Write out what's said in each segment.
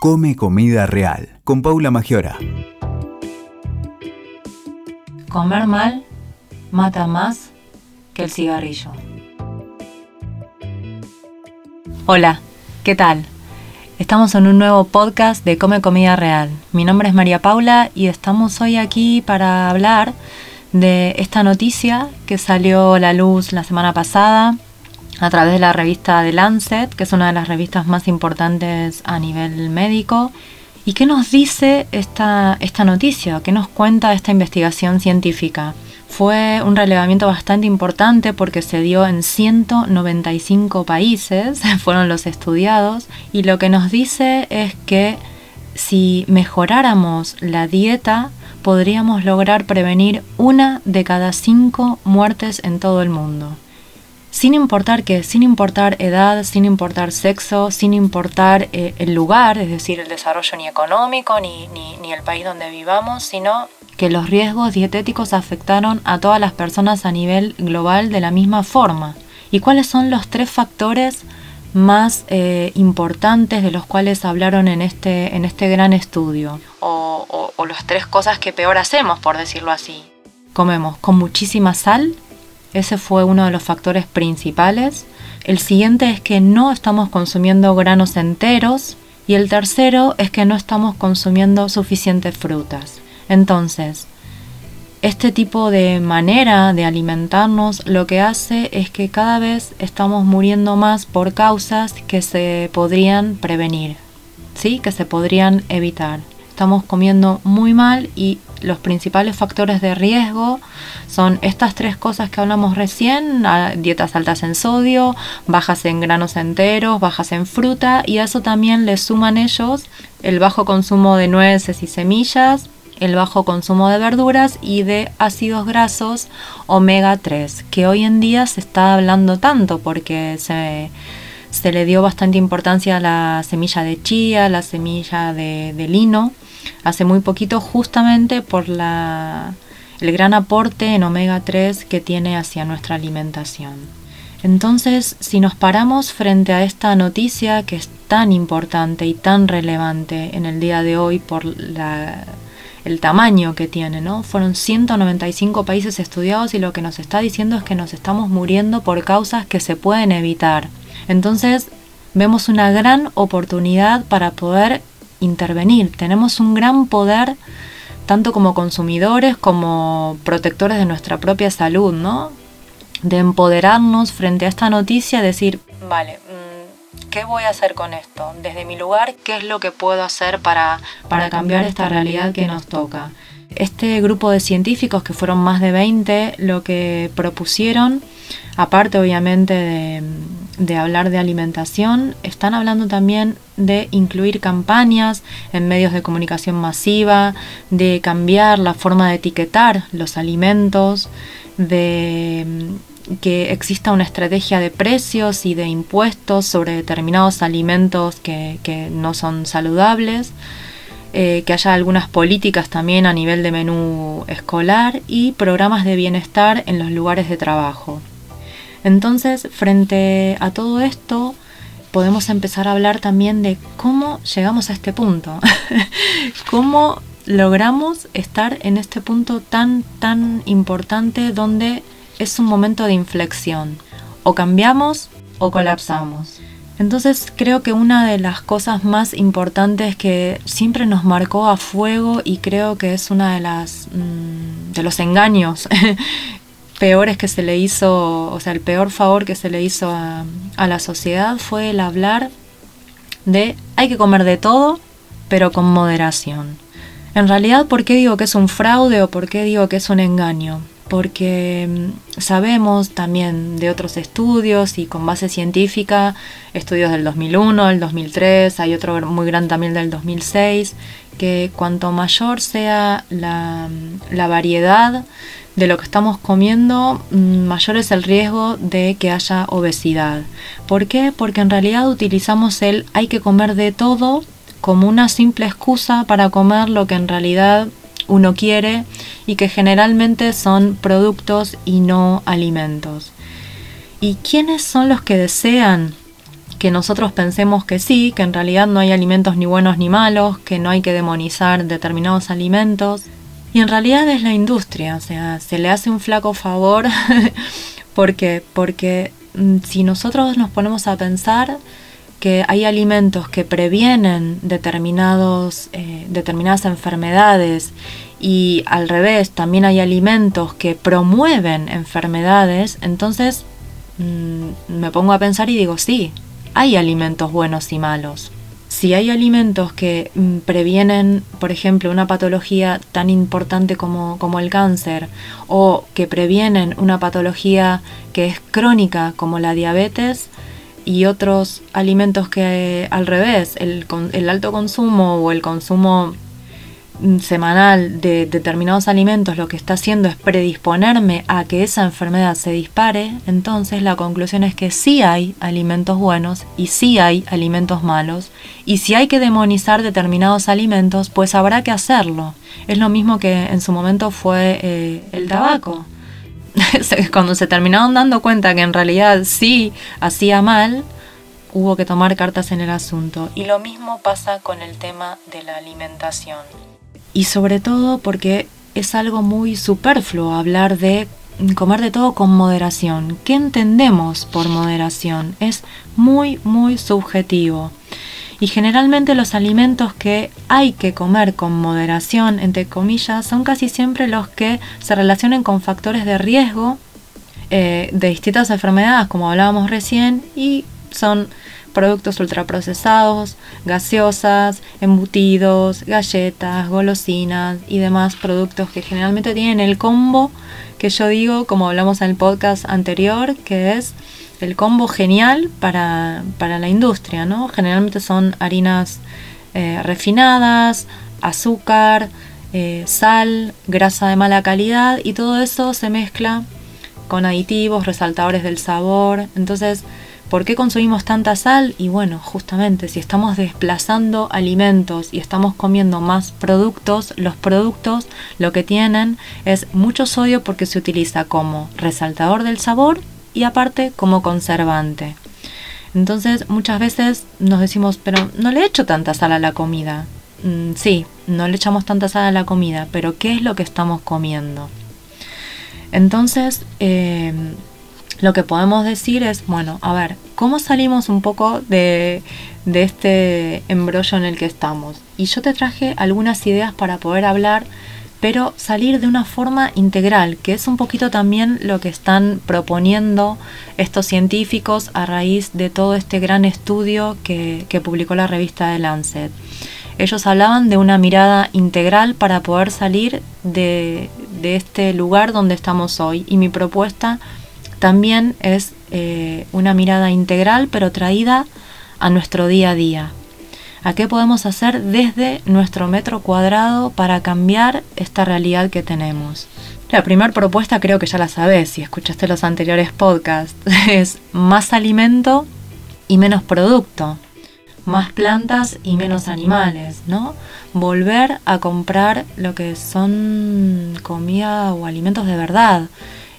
Come Comida Real con Paula Magiora. Comer mal mata más que el cigarrillo. Hola, ¿qué tal? Estamos en un nuevo podcast de Come Comida Real. Mi nombre es María Paula y estamos hoy aquí para hablar de esta noticia que salió a la luz la semana pasada a través de la revista The Lancet, que es una de las revistas más importantes a nivel médico. ¿Y qué nos dice esta, esta noticia? ¿Qué nos cuenta esta investigación científica? Fue un relevamiento bastante importante porque se dio en 195 países, fueron los estudiados, y lo que nos dice es que si mejoráramos la dieta, podríamos lograr prevenir una de cada cinco muertes en todo el mundo sin importar que, sin importar edad, sin importar sexo, sin importar eh, el lugar, es decir, el desarrollo ni económico ni, ni, ni el país donde vivamos, sino que los riesgos dietéticos afectaron a todas las personas a nivel global de la misma forma. ¿Y cuáles son los tres factores más eh, importantes de los cuales hablaron en este, en este gran estudio? O, o, o las tres cosas que peor hacemos, por decirlo así. Comemos con muchísima sal, ese fue uno de los factores principales. El siguiente es que no estamos consumiendo granos enteros. Y el tercero es que no estamos consumiendo suficientes frutas. Entonces, este tipo de manera de alimentarnos lo que hace es que cada vez estamos muriendo más por causas que se podrían prevenir, ¿sí? que se podrían evitar estamos comiendo muy mal y los principales factores de riesgo son estas tres cosas que hablamos recién, dietas altas en sodio, bajas en granos enteros, bajas en fruta y a eso también le suman ellos el bajo consumo de nueces y semillas, el bajo consumo de verduras y de ácidos grasos omega 3, que hoy en día se está hablando tanto porque se se le dio bastante importancia a la semilla de chía, la semilla de, de lino, hace muy poquito justamente por la, el gran aporte en omega 3 que tiene hacia nuestra alimentación. Entonces, si nos paramos frente a esta noticia que es tan importante y tan relevante en el día de hoy por la, el tamaño que tiene, ¿no? Fueron 195 países estudiados y lo que nos está diciendo es que nos estamos muriendo por causas que se pueden evitar. Entonces, vemos una gran oportunidad para poder intervenir. Tenemos un gran poder tanto como consumidores como protectores de nuestra propia salud, ¿no? De empoderarnos frente a esta noticia, decir, vale, mm, ¿qué voy a hacer con esto? Desde mi lugar, ¿qué es lo que puedo hacer para, para cambiar esta realidad que nos toca? Este grupo de científicos, que fueron más de 20, lo que propusieron, aparte obviamente de, de hablar de alimentación, están hablando también de incluir campañas en medios de comunicación masiva, de cambiar la forma de etiquetar los alimentos, de mm, que exista una estrategia de precios y de impuestos sobre determinados alimentos que, no son saludables, eh, que haya algunas políticas también a nivel de menú escolar y programas de bienestar en los lugares de trabajo. Entonces, frente a todo esto, podemos empezar a hablar también de cómo llegamos a este punto, cómo logramos estar en este punto tan, tan importante donde es un momento de inflexión. O cambiamos o colapsamos. Entonces creo que una de las cosas más importantes que siempre nos marcó a fuego y creo que es una de las mm, de los engaños peores que se le hizo, o sea, el peor favor que se le hizo a, la sociedad fue el hablar de hay que comer de todo, pero con moderación. En realidad, ¿por qué digo que es un fraude o por qué digo que es un engaño? Porque mm, sabemos también de otros estudios y con base científica, estudios del 2001, del 2003, hay otro muy grande también del 2006, que cuanto mayor sea la, mm, la variedad de lo que estamos comiendo, mm, mayor es el riesgo de que haya obesidad. ¿Por qué? Porque en realidad utilizamos el hay que comer de todo como una simple excusa para comer lo que en realidad uno quiere y que generalmente son productos y no alimentos. ¿Y quiénes son los que desean que nosotros pensemos que sí, que en realidad no hay alimentos ni buenos ni malos, que no hay que demonizar determinados alimentos. Y en realidad es la industria, o sea, se le hace un flaco favor porque porque mm, si nosotros nos ponemos a pensar que hay alimentos que previenen determinados, eh, determinadas enfermedades y al revés, también hay alimentos que promueven enfermedades, entonces mm, me pongo a pensar y digo, sí, hay alimentos buenos y malos. Si hay alimentos que mm, previenen, por ejemplo, una patología tan importante como, como el cáncer, o que previenen una patología que es crónica como la diabetes, y otros alimentos que al revés, el, el alto consumo o el consumo semanal de determinados alimentos lo que está haciendo es predisponerme a que esa enfermedad se dispare, entonces la conclusión es que sí hay alimentos buenos y sí hay alimentos malos. Y si hay que demonizar determinados alimentos, pues habrá que hacerlo. Es lo mismo que en su momento fue eh, el tabaco. Cuando se terminaron dando cuenta que en realidad sí hacía mal, hubo que tomar cartas en el asunto. Y lo mismo pasa con el tema de la alimentación y sobre todo porque es algo muy superfluo hablar de comer de todo con moderación. ¿Qué entendemos por moderación? Es muy, muy subjetivo. Y generalmente los alimentos que hay que comer con moderación, entre comillas, son casi siempre los que se relacionen con factores de riesgo eh, de distintas enfermedades, como hablábamos recién, y son productos ultraprocesados, gaseosas, embutidos, galletas, golosinas y demás productos que generalmente tienen el combo que yo digo, como hablamos en el podcast anterior, que es el combo genial para, la industria, ¿no? Generalmente son harinas eh, refinadas, azúcar, eh, sal, grasa de mala calidad y todo eso se mezcla con aditivos, resaltadores del sabor. Entonces, ¿Por qué consumimos tanta sal? Y bueno, justamente si estamos desplazando alimentos y estamos comiendo más productos, los productos lo que tienen es mucho sodio porque se utiliza como resaltador del sabor y aparte como conservante. Entonces muchas veces nos decimos, pero no le echo tanta sal a la comida. Mm, sí, no le echamos tanta sal a la comida, pero ¿qué es lo que estamos comiendo? Entonces, eh, lo que podemos decir es, bueno, a ver, ¿cómo salimos un poco de, de este embrollo en el que estamos? Y yo te traje algunas ideas para poder hablar, pero salir de una forma integral, que es un poquito también lo que están proponiendo estos científicos a raíz de todo este gran estudio que, que publicó la revista The Lancet. Ellos hablaban de una mirada integral para poder salir de, de este lugar donde estamos hoy. Y mi propuesta también es eh, una mirada integral pero traída a nuestro día a día. ¿A qué podemos hacer desde nuestro metro cuadrado para cambiar esta realidad que tenemos? La primera propuesta creo que ya la sabes si escuchaste los anteriores podcasts. Es más alimento y menos producto. Más plantas y menos animales, ¿no? Volver a comprar lo que son comida o alimentos de verdad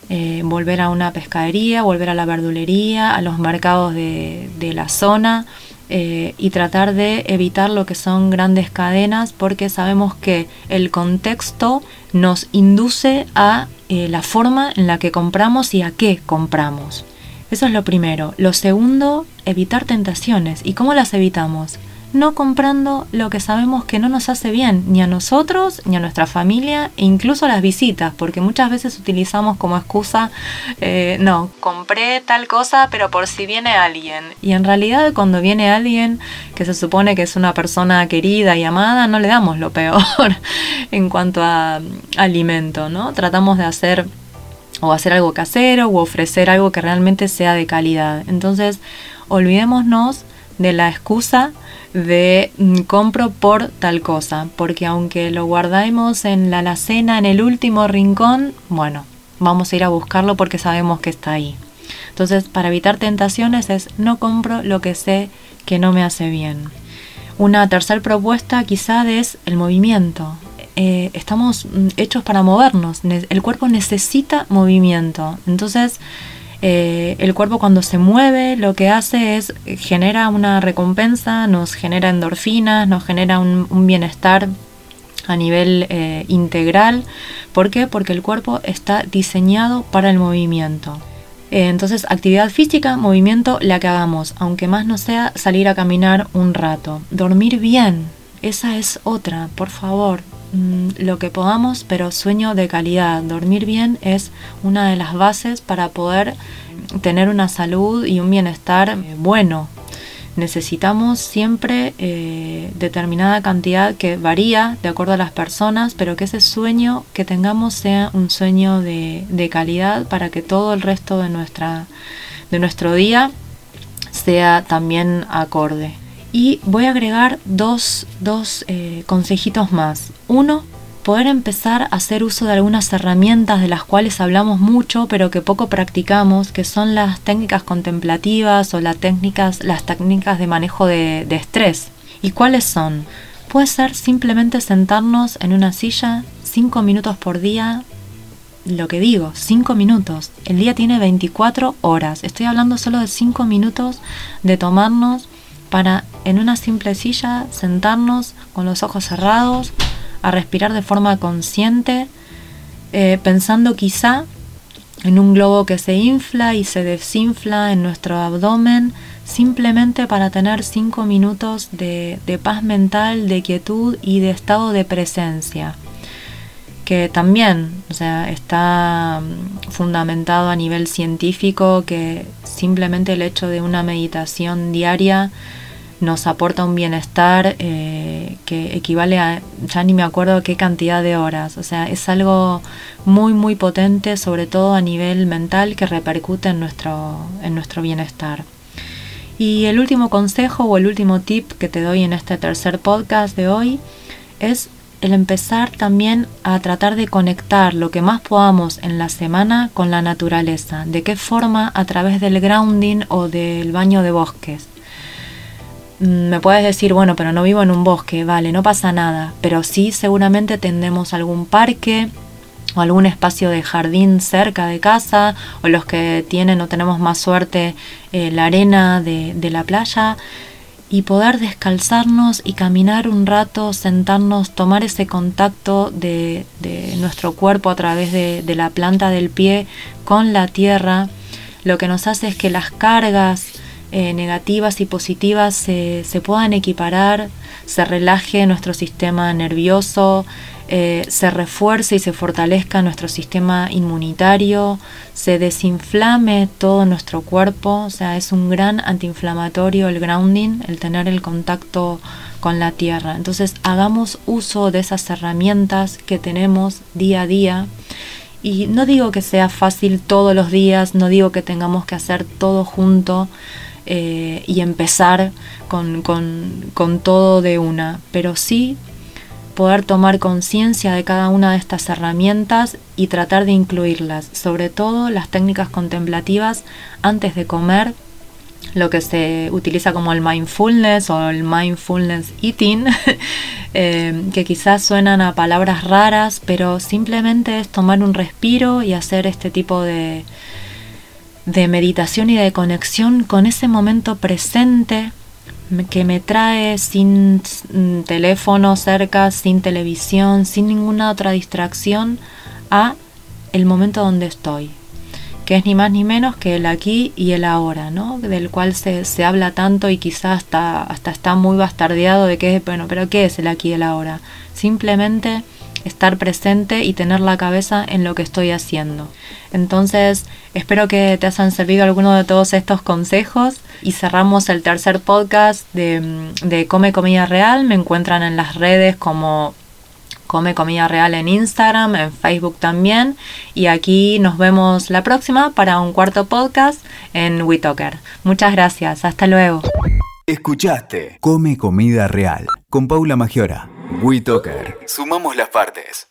eh, volver a una pescadería, volver a la verdulería, a los mercados de, la zona eh, y tratar de evitar lo que son grandes cadenas porque sabemos que el contexto nos induce a eh, la forma en la que compramos y a qué compramos. Eso es lo primero. Lo segundo, evitar tentaciones. ¿Y cómo las evitamos? No comprando lo que sabemos que no nos hace bien, ni a nosotros, ni a nuestra familia, e incluso las visitas, porque muchas veces utilizamos como excusa, eh, no, compré tal cosa, pero por si viene alguien. Y en realidad cuando viene alguien que se supone que es una persona querida y amada, no le damos lo peor en cuanto a alimento, ¿no? Tratamos de hacer o hacer algo casero o ofrecer algo que realmente sea de calidad. Entonces, olvidémonos de la excusa de mm, compro por tal cosa, porque aunque lo guardemos en la alacena, en el último rincón, bueno, vamos a ir a buscarlo porque sabemos que está ahí. Entonces, para evitar tentaciones es no compro lo que sé que no me hace bien. Una tercera propuesta quizá es el movimiento. Eh, estamos mm, hechos para movernos, el cuerpo necesita movimiento. Entonces, Eh, el cuerpo cuando se mueve lo que hace es genera una recompensa, nos genera endorfinas, nos genera un, bienestar a nivel eh, integral. ¿Por qué? Porque el cuerpo está diseñado para el movimiento. Eh, entonces, actividad física, movimiento, la que hagamos, aunque más no sea salir a caminar un rato. Dormir bien, esa es otra, por favor. Mm, lo que podamos, pero sueño de calidad. Dormir bien es una de las bases para poder tener una salud y un bienestar eh, bueno. Necesitamos siempre eh, determinada cantidad que varía de acuerdo a las personas, pero que ese sueño que tengamos sea un sueño de, de calidad para que todo el resto de, nuestra, de nuestro día sea también acorde. Y voy a agregar dos, eh, consejitos más. Uno, poder empezar a hacer uso de algunas herramientas de las cuales hablamos mucho pero que poco practicamos, que son las técnicas contemplativas o las técnicas, las técnicas de manejo de, estrés. ¿Y cuáles son? Puede ser simplemente sentarnos en una silla cinco minutos por día lo que digo, cinco minutos. El día tiene 24 horas. Estoy hablando solo de cinco minutos de tomarnos para en una simple silla sentarnos con los ojos cerrados, a respirar de forma consciente, eh, pensando quizá en un globo que se infla y se desinfla en nuestro abdomen, simplemente para tener cinco minutos de, de paz mental, de quietud y de estado de presencia que también o sea, está mm, fundamentado a nivel científico que simplemente el hecho de una meditación diaria nos aporta un bienestar eh, que equivale a, ya ni me acuerdo qué cantidad de horas, o sea, es algo muy, muy potente, sobre todo a nivel mental, que repercute en nuestro, en nuestro bienestar. Y el último consejo o el último tip que te doy en este tercer podcast de hoy es el empezar también a tratar de conectar lo que más podamos en la semana con la naturaleza. ¿De qué forma? A través del grounding o del baño de bosques. Mm, me puedes decir, bueno, pero no vivo en un bosque, vale, no pasa nada, pero sí seguramente tendremos algún parque o algún espacio de jardín cerca de casa, o los que tienen o tenemos más suerte eh, la arena de, la playa, y poder descalzarnos y caminar un rato, sentarnos, tomar ese contacto de, nuestro cuerpo a través de, de la planta del pie con la tierra, lo que nos hace es que las cargas, eh, negativas y positivas se, puedan equiparar, se relaje nuestro sistema nervioso, eh, se refuerce y se fortalezca nuestro sistema inmunitario, se desinflame todo nuestro cuerpo, o sea, es un gran antiinflamatorio el grounding, el tener el contacto con la tierra. Entonces, hagamos uso de esas herramientas que tenemos día a día. Y no digo que sea fácil todos los días, no digo que tengamos que hacer todo junto, eh, y empezar con, con, todo de una, pero sí poder tomar conciencia de cada una de estas herramientas y tratar de incluirlas, sobre todo las técnicas contemplativas antes de comer, lo que se utiliza como el mindfulness o el mindfulness eating, eh, que quizás suenan a palabras raras, pero simplemente es tomar un respiro y hacer este tipo de, de meditación y de conexión con ese momento presente que me trae sin mm, teléfono cerca, sin televisión, sin ninguna otra distracción a el momento donde estoy, que es ni más ni menos que el aquí y el ahora, ¿no? Del cual se, se habla tanto y quizás hasta, hasta está muy bastardeado de que, bueno, pero ¿qué es el aquí y el ahora? Simplemente estar presente y tener la cabeza en lo que estoy haciendo. Entonces, espero que te hayan servido alguno de todos estos consejos y cerramos el tercer podcast de, de Come Comida Real. Me encuentran en las redes como Come Comida Real en Instagram, en Facebook también. Y aquí nos vemos la próxima para un cuarto podcast en WeTalker. Muchas gracias, hasta luego. Escuchaste Come Comida Real con Paula Magiora. Sumamos las partes.